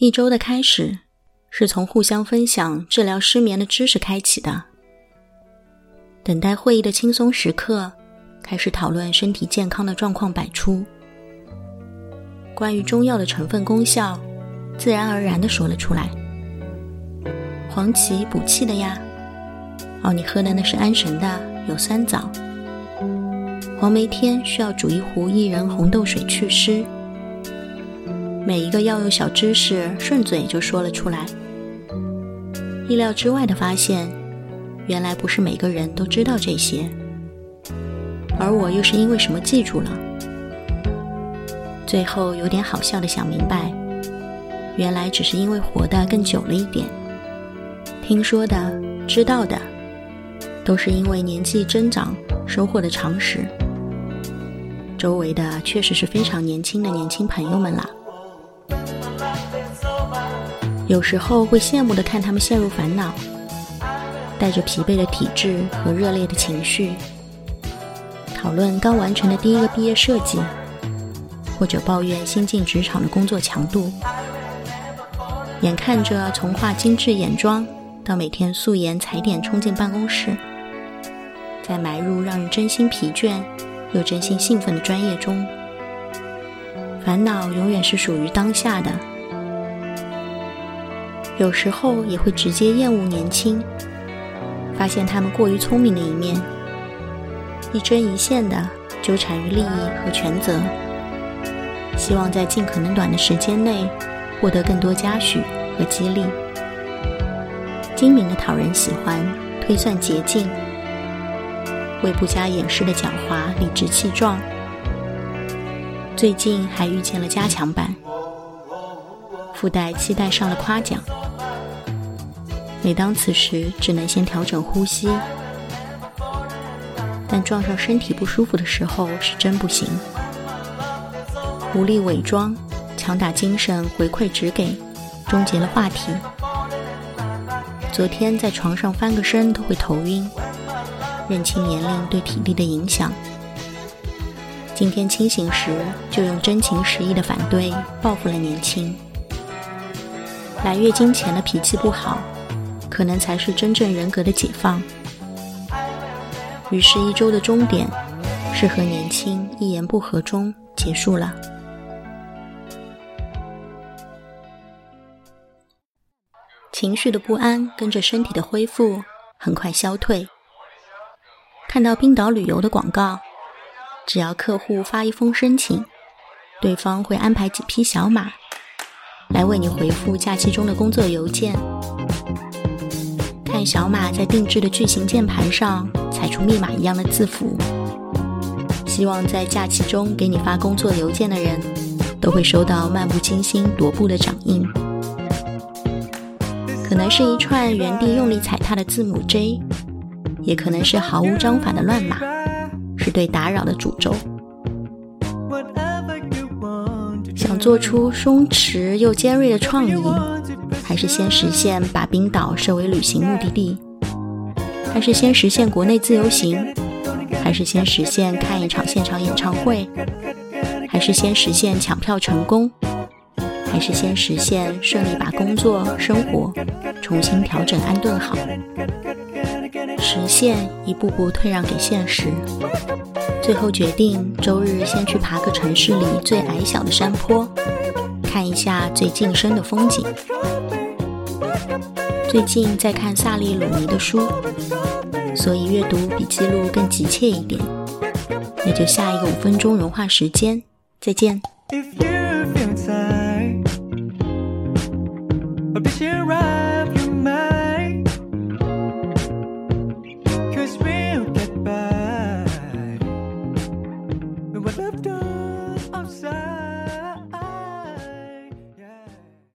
一周的开始是从互相分享治疗失眠的知识开启的。等待会议的轻松时刻，开始讨论身体健康的状况百出。关于中药的成分功效，自然而然的说了出来。黄芪补气的呀，哦，你喝的那是安神的，有酸枣。黄梅天需要煮一壶薏仁红豆水祛湿。每一个药用小知识，顺嘴就说了出来。意料之外的发现，原来不是每个人都知道这些，而我又是因为什么记住了？最后有点好笑的想明白，原来只是因为活得更久了一点。听说的、知道的，都是因为年纪增长收获的常识。周围的确实是非常年轻的年轻朋友们啦，有时候会羡慕的看他们陷入烦恼，带着疲惫的体质和热烈的情绪，讨论刚完成的第一个毕业设计，或者抱怨新进职场的工作强度，眼看着从画精致眼妆到每天素颜踩点冲进办公室，再埋入让人真心疲倦。又真心兴奋的专业中，烦恼永远是属于当下的。有时候也会直接厌恶年轻，发现他们过于聪明的一面，一针一线的纠缠于利益和权责，希望在尽可能短的时间内获得更多嘉许和激励，精明的讨人喜欢，推算捷径。为不加掩饰的狡猾理直气壮。最近还遇见了加强版，附带期待上了夸奖。每当此时，只能先调整呼吸。但撞上身体不舒服的时候，是真不行。无力伪装，强打精神回馈只给，终结了话题。昨天在床上翻个身都会头晕。认清年龄对体力的影响。今天清醒时就用真情实意的反对报复了年轻。来月经前的脾气不好，可能才是真正人格的解放。于是，一周的终点是和年轻一言不合中结束了。情绪的不安跟着身体的恢复很快消退。看到冰岛旅游的广告，只要客户发一封申请，对方会安排几匹小马来为你回复假期中的工作邮件。看小马在定制的巨型键盘上踩出密码一样的字符，希望在假期中给你发工作邮件的人都会收到漫不经心踱步的掌印，可能是一串原地用力踩踏的字母 J。也可能是毫无章法的乱码，是对打扰的诅咒。想做出松弛又尖锐的创意，是先实现把冰岛设为旅行目的地？还是先实现国内自由行？还是先实现看一场现场演唱会？还是先实现抢票成功？还是先实现顺利把工作生活重新调整安顿好？实现一步步退让给现实，最后决定周日先去爬个城市里最矮小的山坡，看一下最近身的风景。最近在看萨利鲁尼的书，所以阅读比记录更急切一点。那就下一个五分钟融化时间，再见。If